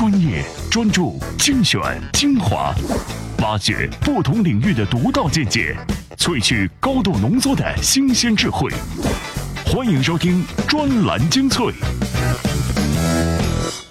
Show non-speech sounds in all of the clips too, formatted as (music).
专业、专注、精选、精华，挖掘不同领域的独到见解，萃取高度浓缩的新鲜智慧。欢迎收听专栏精粹。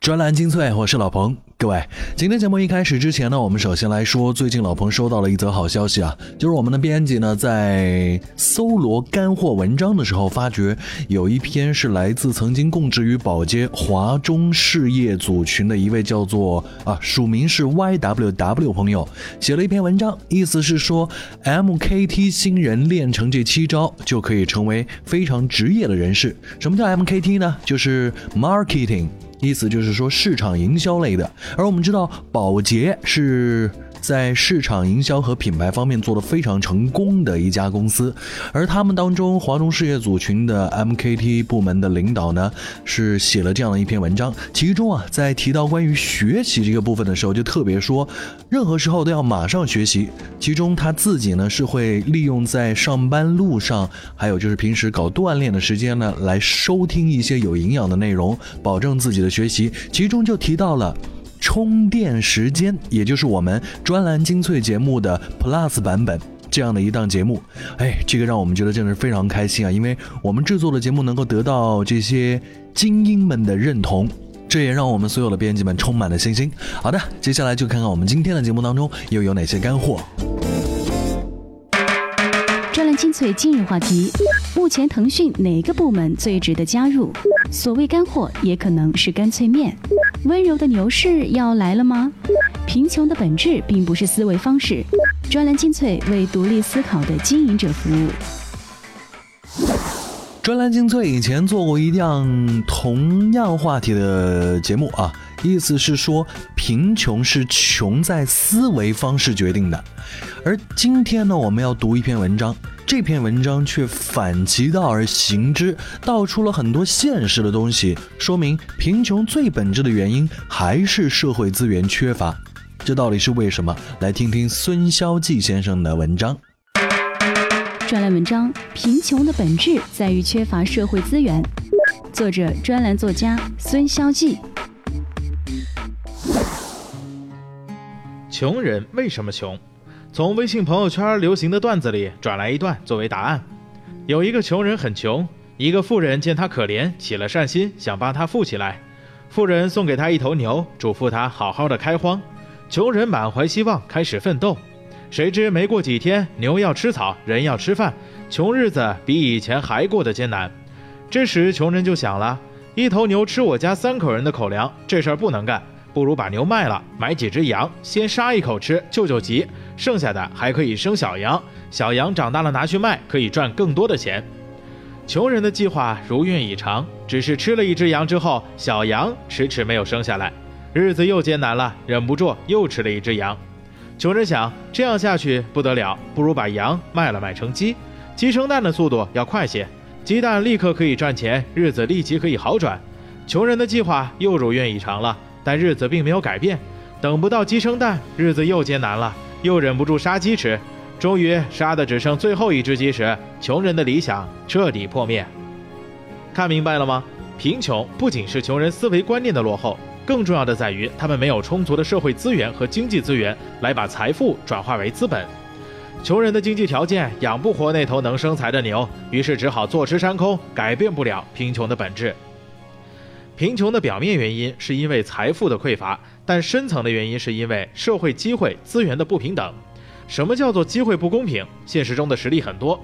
专栏精粹，我是老彭。各位，今天节目一开始之前呢，我们首先来说，最近老彭收到了一则好消息啊，就是我们的编辑呢在搜罗干货文章的时候，发觉有一篇是来自曾经供职于宝洁华中事业组群的一位叫做啊署名是 YWW 朋友写了一篇文章，意思是说 MKT 新人练成这七招就可以成为非常职业的人士。什么叫 MKT 呢？就是 marketing。意思就是说市场营销类的，而我们知道保洁是。在市场营销和品牌方面做得非常成功的一家公司，而他们当中华中事业组群的 MKT 部门的领导呢，是写了这样的一篇文章，其中啊，在提到关于学习这个部分的时候，就特别说，任何时候都要马上学习。其中他自己呢，是会利用在上班路上，还有就是平时搞锻炼的时间呢，来收听一些有营养的内容，保证自己的学习。其中就提到了。充电时间，也就是我们专栏精粹节目的 Plus 版本这样的一档节目，哎，这个让我们觉得真的是非常开心啊！因为我们制作的节目能够得到这些精英们的认同，这也让我们所有的编辑们充满了信心。好的，接下来就看看我们今天的节目当中又有哪些干货。专栏精粹今日话题：目前腾讯哪个部门最值得加入？所谓干货，也可能是干脆面。温柔的牛市要来了吗？贫穷的本质并不是思维方式。专栏精粹为独立思考的经营者服务。专栏精粹以前做过一档同样话题的节目啊，意思是说贫穷是穷在思维方式决定的。而今天呢，我们要读一篇文章。这篇文章却反其道而行之，道出了很多现实的东西，说明贫穷最本质的原因还是社会资源缺乏。这到底是为什么？来听听孙肖季先生的文章。专栏文章：贫穷的本质在于缺乏社会资源。作者：专栏作家孙肖季。穷人为什么穷？从微信朋友圈流行的段子里转来一段作为答案：有一个穷人很穷，一个富人见他可怜，起了善心，想帮他富起来。富人送给他一头牛，嘱咐他好好的开荒。穷人满怀希望，开始奋斗。谁知没过几天，牛要吃草，人要吃饭，穷日子比以前还过得艰难。这时，穷人就想了：一头牛吃我家三口人的口粮，这事儿不能干。不如把牛卖了，买几只羊，先杀一口吃，救救急。剩下的还可以生小羊，小羊长大了拿去卖，可以赚更多的钱。穷人的计划如愿以偿，只是吃了一只羊之后，小羊迟迟没有生下来，日子又艰难了，忍不住又吃了一只羊。穷人想，这样下去不得了，不如把羊卖了，买成鸡，鸡生蛋的速度要快些，鸡蛋立刻可以赚钱，日子立即可以好转。穷人的计划又如愿以偿了。但日子并没有改变，等不到鸡生蛋，日子又艰难了，又忍不住杀鸡吃，终于杀的只剩最后一只鸡时，穷人的理想彻底破灭。看明白了吗？贫穷不仅是穷人思维观念的落后，更重要的在于他们没有充足的社会资源和经济资源来把财富转化为资本。穷人的经济条件养不活那头能生财的牛，于是只好坐吃山空，改变不了贫穷的本质。贫穷的表面原因是因为财富的匮乏，但深层的原因是因为社会机会资源的不平等。什么叫做机会不公平？现实中的实例很多，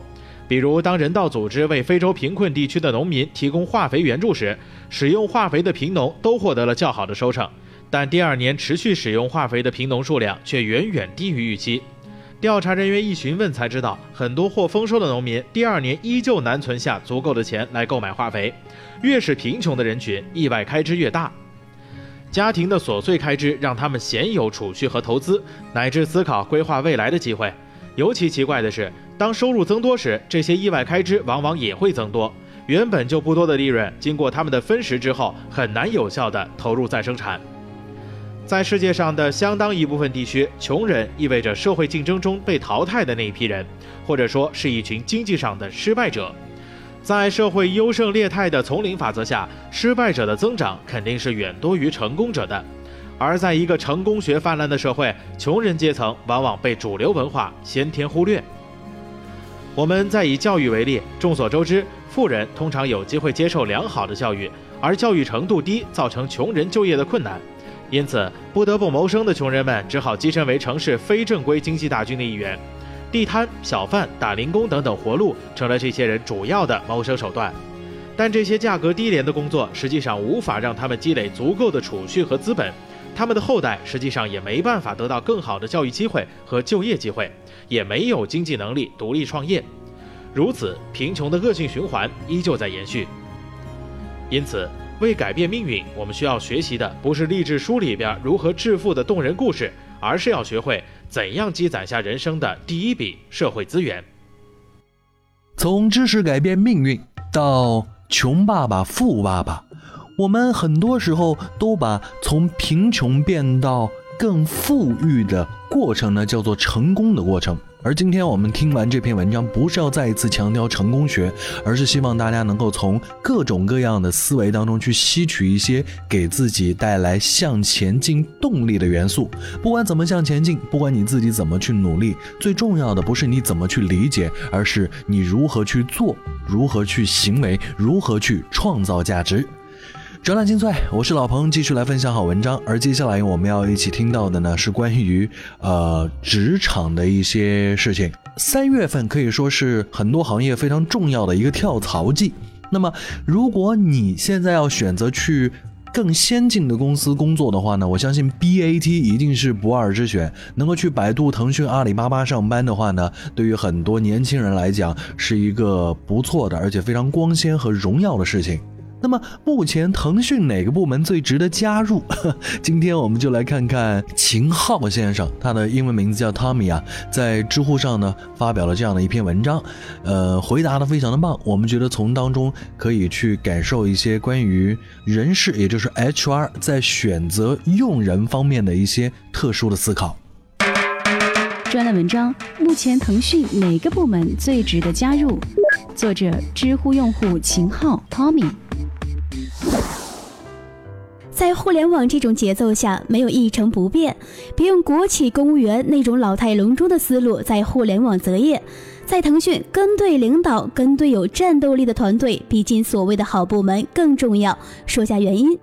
比如当人道组织为非洲贫困地区的农民提供化肥援助时，使用化肥的贫农都获得了较好的收成，但第二年持续使用化肥的贫农数量却远远低于预期。调查人员一询问才知道，很多获丰收的农民第二年依旧难存下足够的钱来购买化肥。越是贫穷的人群，意外开支越大。家庭的琐碎开支让他们鲜有储蓄和投资，乃至思考规划未来的机会。尤其奇怪的是，当收入增多时，这些意外开支往往也会增多。原本就不多的利润，经过他们的分食之后，很难有效地投入再生产。在世界上的相当一部分地区，穷人意味着社会竞争中被淘汰的那一批人，或者说是一群经济上的失败者。在社会优胜劣汰的丛林法则下，失败者的增长肯定是远多于成功者的。而在一个成功学泛滥的社会，穷人阶层往往被主流文化先天忽略。我们再以教育为例，众所周知，富人通常有机会接受良好的教育，而教育程度低，造成穷人就业的困难。因此，不得不谋生的穷人们只好跻身为城市非正规经济大军的一员，地摊、小贩、打零工等等活路成了这些人主要的谋生手段。但这些价格低廉的工作实际上无法让他们积累足够的储蓄和资本，他们的后代实际上也没办法得到更好的教育机会和就业机会，也没有经济能力独立创业。如此，贫穷的恶性循环依旧在延续。因此，为改变命运，我们需要学习的不是励志书里边如何致富的动人故事，而是要学会怎样积攒下人生的第一笔社会资源。从知识改变命运到穷爸爸富爸爸，我们很多时候都把从贫穷变到更富裕的过程呢，叫做成功的过程。而今天我们听完这篇文章，不是要再一次强调成功学，而是希望大家能够从各种各样的思维当中去吸取一些给自己带来向前进动力的元素。不管怎么向前进，不管你自己怎么去努力，最重要的不是你怎么去理解，而是你如何去做，如何去行为，如何去创造价值。专栏精粹，我是老彭，继续来分享好文章。而接下来我们要一起听到的呢，是关于呃职场的一些事情。三月份可以说是很多行业非常重要的一个跳槽季。那么，如果你现在要选择去更先进的公司工作的话呢，我相信 BAT 一定是不二之选。能够去百度、腾讯、阿里巴巴上班的话呢，对于很多年轻人来讲，是一个不错的，而且非常光鲜和荣耀的事情。那么目前腾讯哪个部门最值得加入？(laughs) 今天我们就来看看秦昊先生，他的英文名字叫 Tommy 啊，在知乎上呢发表了这样的一篇文章，呃，回答的非常的棒，我们觉得从当中可以去感受一些关于人事，也就是 HR 在选择用人方面的一些特殊的思考。专栏文章：目前腾讯哪个部门最值得加入？作者：知乎用户秦昊 Tommy。在互联网这种节奏下，没有一成不变。别用国企公务员那种老态龙钟的思路在互联网择业。在腾讯，跟对领导、跟对有战斗力的团队，比进所谓的好部门更重要。说下原因。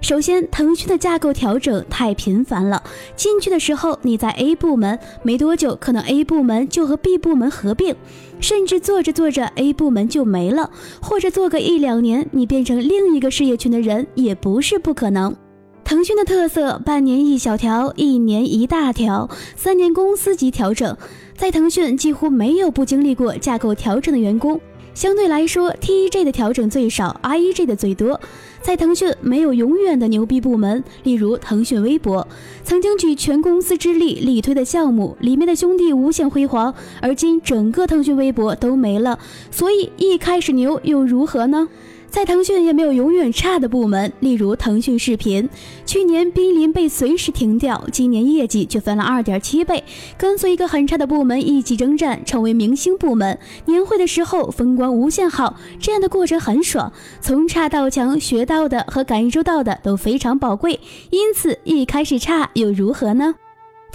首先，腾讯的架构调整太频繁了。进去的时候你在 A 部门，没多久可能 A 部门就和 B 部门合并，甚至做着做着 A 部门就没了，或者做个一两年，你变成另一个事业群的人也不是不可能。腾讯的特色：半年一小条，一年一大条，三年公司级调整。在腾讯几乎没有不经历过架构调整的员工。相对来说，T E J 的调整最少，I E J 的最多。在腾讯没有永远的牛逼部门，例如腾讯微博，曾经举全公司之力力推的项目，里面的兄弟无限辉煌，而今整个腾讯微博都没了。所以一开始牛又如何呢？在腾讯也没有永远差的部门，例如腾讯视频，去年濒临被随时停掉，今年业绩却翻了二点七倍，跟随一个很差的部门一起征战，成为明星部门。年会的时候风光无限好，这样的过程很爽，从差到强学到的和感受到的都非常宝贵。因此一开始差又如何呢？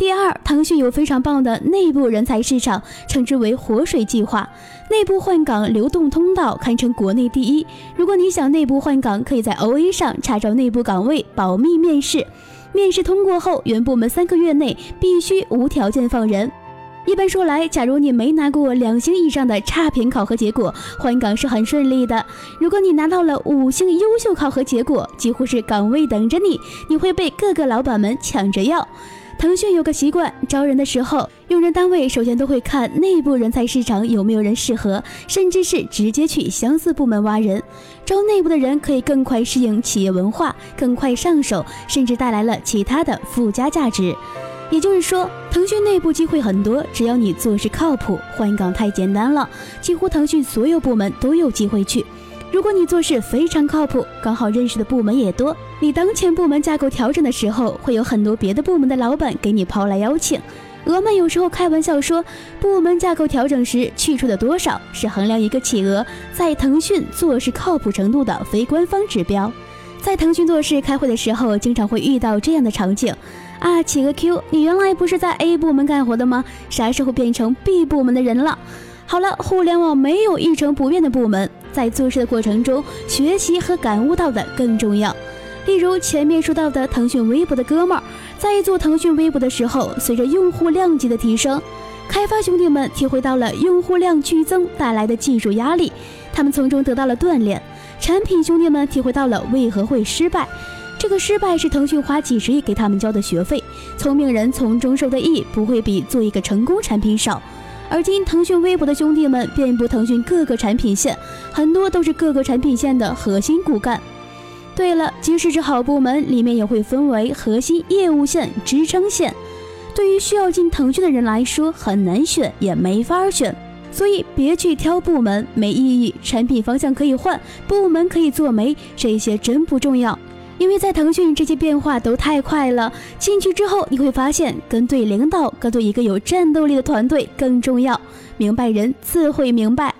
第二，腾讯有非常棒的内部人才市场，称之为“活水计划”，内部换岗流动通道堪称国内第一。如果你想内部换岗，可以在 OA 上查找内部岗位，保密面试。面试通过后，原部门三个月内必须无条件放人。一般说来，假如你没拿过两星以上的差评考核结果，换岗是很顺利的。如果你拿到了五星优秀考核结果，几乎是岗位等着你，你会被各个老板们抢着要。腾讯有个习惯，招人的时候，用人单位首先都会看内部人才市场有没有人适合，甚至是直接去相似部门挖人。招内部的人可以更快适应企业文化，更快上手，甚至带来了其他的附加价值。也就是说，腾讯内部机会很多，只要你做事靠谱，换岗太简单了，几乎腾讯所有部门都有机会去。如果你做事非常靠谱，刚好认识的部门也多，你当前部门架构调整的时候，会有很多别的部门的老板给你抛来邀请。俄们有时候开玩笑说，部门架构调整时去处的多少，是衡量一个企鹅在腾讯做事靠谱程度的非官方指标。在腾讯做事开会的时候，经常会遇到这样的场景。啊，企鹅 Q，你原来不是在 A 部门干活的吗？啥时候变成 B 部门的人了？好了，互联网没有一成不变的部门，在做事的过程中，学习和感悟到的更重要。例如前面说到的腾讯微博的哥们儿，在做腾讯微博的时候，随着用户量级的提升，开发兄弟们体会到了用户量剧增带来的技术压力，他们从中得到了锻炼。产品兄弟们体会到了为何会失败，这个失败是腾讯花几十亿给他们交的学费。聪明人从中受的益不会比做一个成功产品少。而今腾讯微博的兄弟们遍布腾讯各个产品线，很多都是各个产品线的核心骨干。对了，即使是好部门，里面也会分为核心业务线、支撑线。对于需要进腾讯的人来说，很难选，也没法选。所以别去挑部门，没意义。产品方向可以换，部门可以做没，这些真不重要。因为在腾讯，这些变化都太快了。进去之后，你会发现，跟对领导，跟对一个有战斗力的团队更重要。明白人自会明白。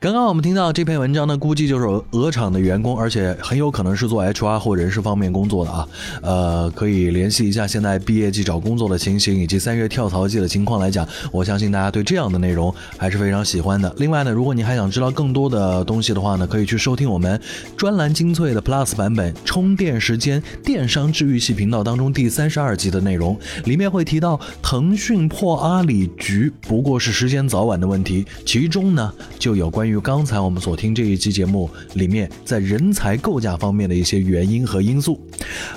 刚刚我们听到这篇文章呢，估计就是鹅厂的员工，而且很有可能是做 HR 或人事方面工作的啊。呃，可以联系一下现在毕业季找工作的情形，以及三月跳槽季的情况来讲，我相信大家对这样的内容还是非常喜欢的。另外呢，如果你还想知道更多的东西的话呢，可以去收听我们专栏精粹的 Plus 版本充电时间电商治愈系频道当中第三十二集的内容，里面会提到腾讯破阿里局不过是时间早晚的问题，其中呢就有关于。与刚才我们所听这一期节目里面，在人才构架方面的一些原因和因素。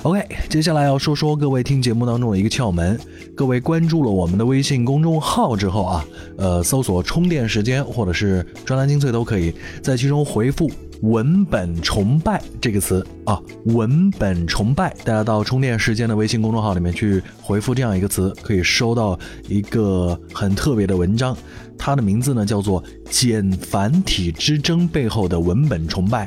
OK，接下来要说说各位听节目当中的一个窍门。各位关注了我们的微信公众号之后啊，呃，搜索“充电时间”或者是“专栏精粹”都可以，在其中回复。文本崇拜这个词啊，文本崇拜，大家到充电时间的微信公众号里面去回复这样一个词，可以收到一个很特别的文章，它的名字呢叫做《简繁体之争背后的文本崇拜》。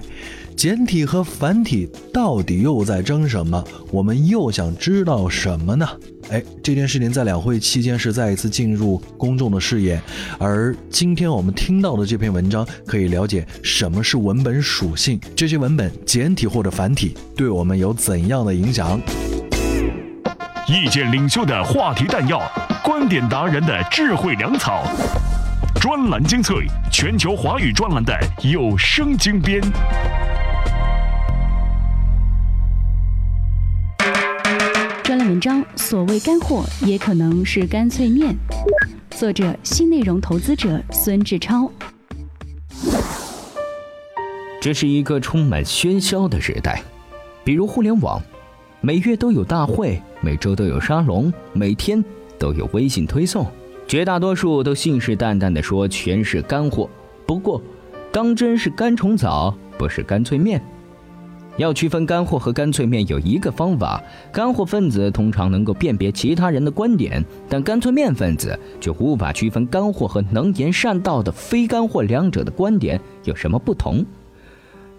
简体和繁体到底又在争什么？我们又想知道什么呢？哎，这件事情在两会期间是再一次进入公众的视野，而今天我们听到的这篇文章可以了解什么是文本属性，这些文本简体或者繁体对我们有怎样的影响？意见领袖的话题弹药，观点达人的智慧粮草，专栏精粹，全球华语专栏的有声精编。专栏文章，所谓干货也可能是干脆面。作者：新内容投资者孙志超。这是一个充满喧嚣的时代，比如互联网，每月都有大会，每周都有沙龙，每天都有微信推送，绝大多数都信誓旦旦的说全是干货。不过，当真是干虫草，不是干脆面。要区分干货和干脆面，有一个方法：干货分子通常能够辨别其他人的观点，但干脆面分子却无法区分干货和能言善道的非干货两者的观点有什么不同。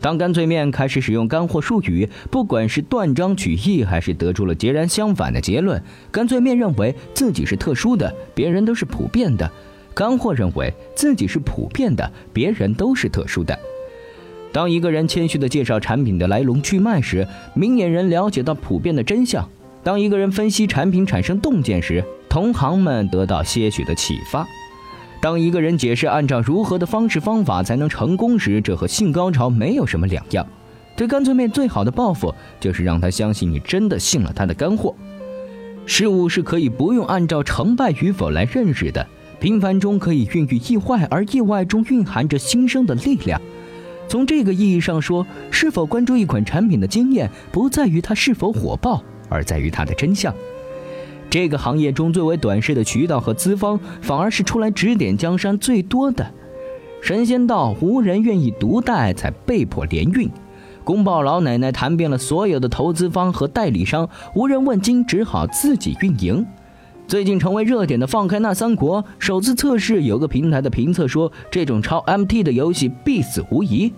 当干脆面开始使用干货术语，不管是断章取义，还是得出了截然相反的结论，干脆面认为自己是特殊的，别人都是普遍的；干货认为自己是普遍的，别人都是特殊的。当一个人谦虚地介绍产品的来龙去脉时，明眼人了解到普遍的真相；当一个人分析产品产生洞见时，同行们得到些许的启发；当一个人解释按照如何的方式方法才能成功时，这和性高潮没有什么两样。对干脆面最好的报复，就是让他相信你真的信了他的干货。事物是可以不用按照成败与否来认识的，平凡中可以孕育意外，而意外中蕴含着新生的力量。从这个意义上说，是否关注一款产品的经验，不在于它是否火爆，而在于它的真相。这个行业中最为短视的渠道和资方，反而是出来指点江山最多的。神仙道无人愿意独带，才被迫联运。公报老奶奶谈遍了所有的投资方和代理商，无人问津，只好自己运营。最近成为热点的《放开那三国》首次测试，有个平台的评测说，这种超 MT 的游戏必死无疑。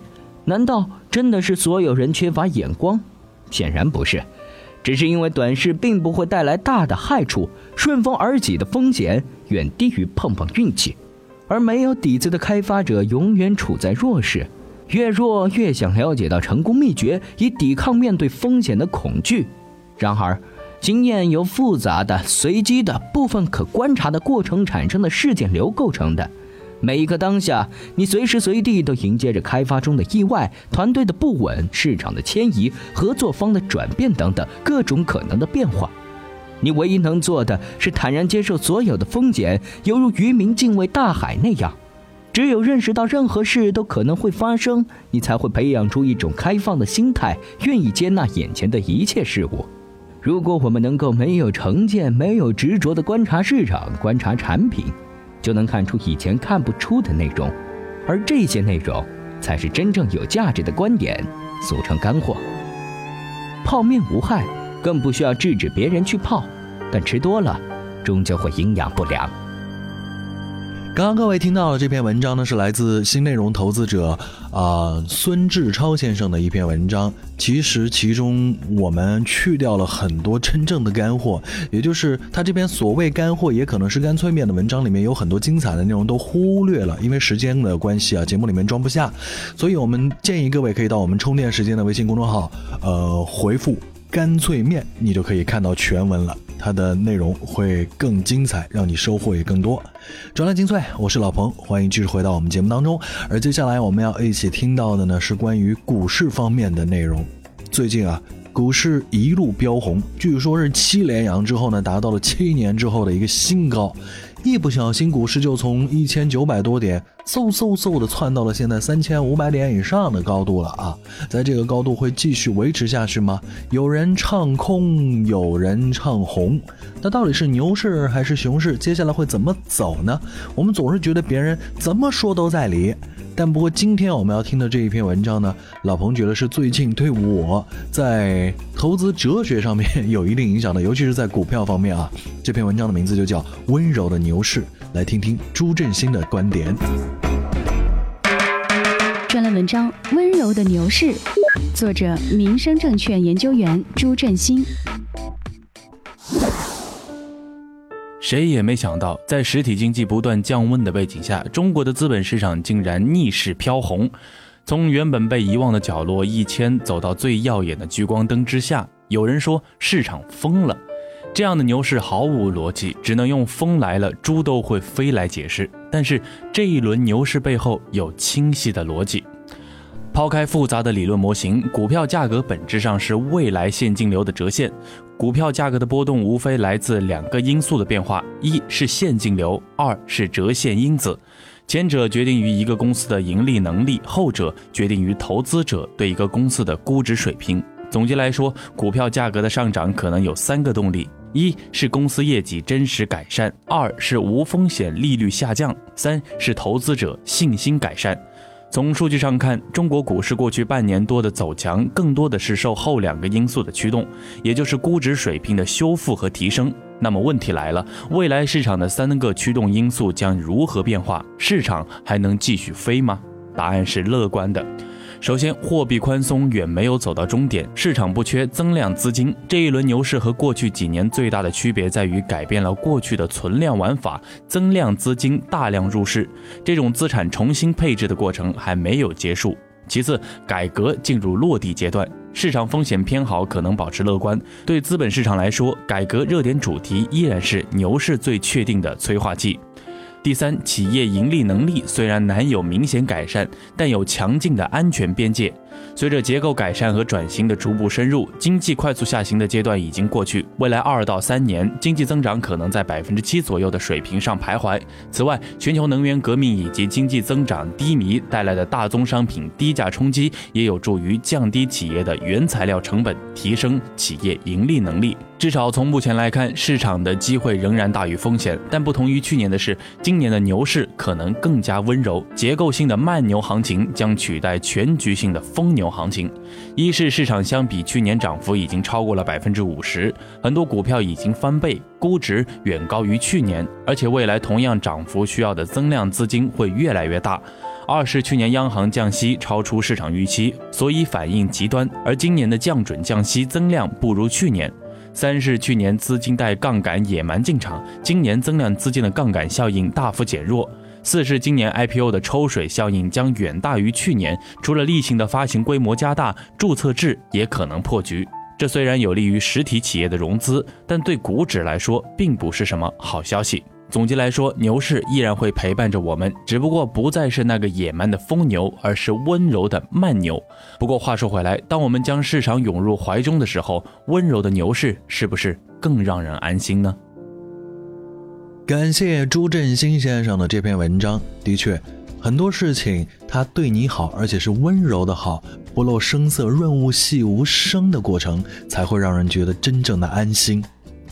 难道真的是所有人缺乏眼光？显然不是，只是因为短视并不会带来大的害处，顺风而起的风险远低于碰碰运气。而没有底子的开发者永远处在弱势，越弱越想了解到成功秘诀，以抵抗面对风险的恐惧。然而，经验由复杂的、随机的部分可观察的过程产生的事件流构成的。每一个当下，你随时随地都迎接着开发中的意外、团队的不稳、市场的迁移、合作方的转变等等各种可能的变化。你唯一能做的是坦然接受所有的风险，犹如渔民敬畏大海那样。只有认识到任何事都可能会发生，你才会培养出一种开放的心态，愿意接纳眼前的一切事物。如果我们能够没有成见、没有执着的观察市场、观察产品，就能看出以前看不出的内容，而这些内容才是真正有价值的观点，俗称干货。泡面无害，更不需要制止别人去泡，但吃多了，终究会营养不良。刚刚各位听到的这篇文章呢，是来自新内容投资者啊孙志超先生的一篇文章。其实其中我们去掉了很多真正的干货，也就是他这篇所谓干货，也可能是干脆面的文章里面有很多精彩的内容都忽略了，因为时间的关系啊，节目里面装不下。所以我们建议各位可以到我们充电时间的微信公众号，呃，回复干脆面，你就可以看到全文了。它的内容会更精彩，让你收获也更多。转来精粹，我是老彭，欢迎继续回到我们节目当中。而接下来我们要一起听到的呢，是关于股市方面的内容。最近啊，股市一路飙红，据说是七连阳之后呢，达到了七年之后的一个新高。一不小心，股市就从一千九百多点嗖嗖嗖的窜到了现在三千五百点以上的高度了啊！在这个高度会继续维持下去吗？有人唱空，有人唱红，那到底是牛市还是熊市？接下来会怎么走呢？我们总是觉得别人怎么说都在理。但不过今天我们要听的这一篇文章呢，老彭觉得是最近对我在投资哲学上面 (laughs) 有一定影响的，尤其是在股票方面啊。这篇文章的名字就叫《温柔的牛市》，来听听朱振兴的观点。专栏文章《温柔的牛市》，作者民生证券研究员朱振兴。谁也没想到，在实体经济不断降温的背景下，中国的资本市场竟然逆势飘红，从原本被遗忘的角落一迁，走到最耀眼的聚光灯之下。有人说市场疯了，这样的牛市毫无逻辑，只能用“风来了，猪都会飞”来解释。但是这一轮牛市背后有清晰的逻辑。抛开复杂的理论模型，股票价格本质上是未来现金流的折现。股票价格的波动无非来自两个因素的变化：一是现金流，二是折现因子。前者决定于一个公司的盈利能力，后者决定于投资者对一个公司的估值水平。总结来说，股票价格的上涨可能有三个动力：一是公司业绩真实改善，二是无风险利率下降，三是投资者信心改善。从数据上看，中国股市过去半年多的走强，更多的是受后两个因素的驱动，也就是估值水平的修复和提升。那么问题来了，未来市场的三个驱动因素将如何变化？市场还能继续飞吗？答案是乐观的。首先，货币宽松远没有走到终点，市场不缺增量资金。这一轮牛市和过去几年最大的区别在于改变了过去的存量玩法，增量资金大量入市，这种资产重新配置的过程还没有结束。其次，改革进入落地阶段，市场风险偏好可能保持乐观。对资本市场来说，改革热点主题依然是牛市最确定的催化剂。第三，企业盈利能力虽然难有明显改善，但有强劲的安全边界。随着结构改善和转型的逐步深入，经济快速下行的阶段已经过去。未来二到三年，经济增长可能在百分之七左右的水平上徘徊。此外，全球能源革命以及经济增长低迷带来的大宗商品低价冲击，也有助于降低企业的原材料成本，提升企业盈利能力。至少从目前来看，市场的机会仍然大于风险。但不同于去年的是，今年的牛市可能更加温柔，结构性的慢牛行情将取代全局性的疯牛行情。一是市场相比去年涨幅已经超过了百分之五十，很多股票已经翻倍，估值远高于去年，而且未来同样涨幅需要的增量资金会越来越大。二是去年央行降息超出市场预期，所以反应极端，而今年的降准降息增量不如去年。三是去年资金带杠杆野蛮进场，今年增量资金的杠杆效应大幅减弱。四是今年 IPO 的抽水效应将远大于去年，除了例行的发行规模加大，注册制也可能破局。这虽然有利于实体企业的融资，但对股指来说并不是什么好消息。总结来说，牛市依然会陪伴着我们，只不过不再是那个野蛮的疯牛，而是温柔的慢牛。不过话说回来，当我们将市场涌入怀中的时候，温柔的牛市是不是更让人安心呢？感谢朱振兴先生的这篇文章。的确，很多事情他对你好，而且是温柔的好，不露声色、润物细无声的过程，才会让人觉得真正的安心，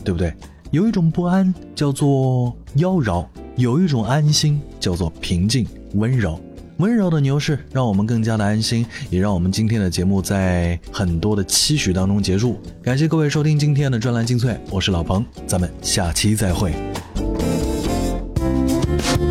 对不对？有一种不安叫做妖娆，有一种安心叫做平静温柔。温柔的牛市让我们更加的安心，也让我们今天的节目在很多的期许当中结束。感谢各位收听今天的专栏精粹，我是老彭，咱们下期再会。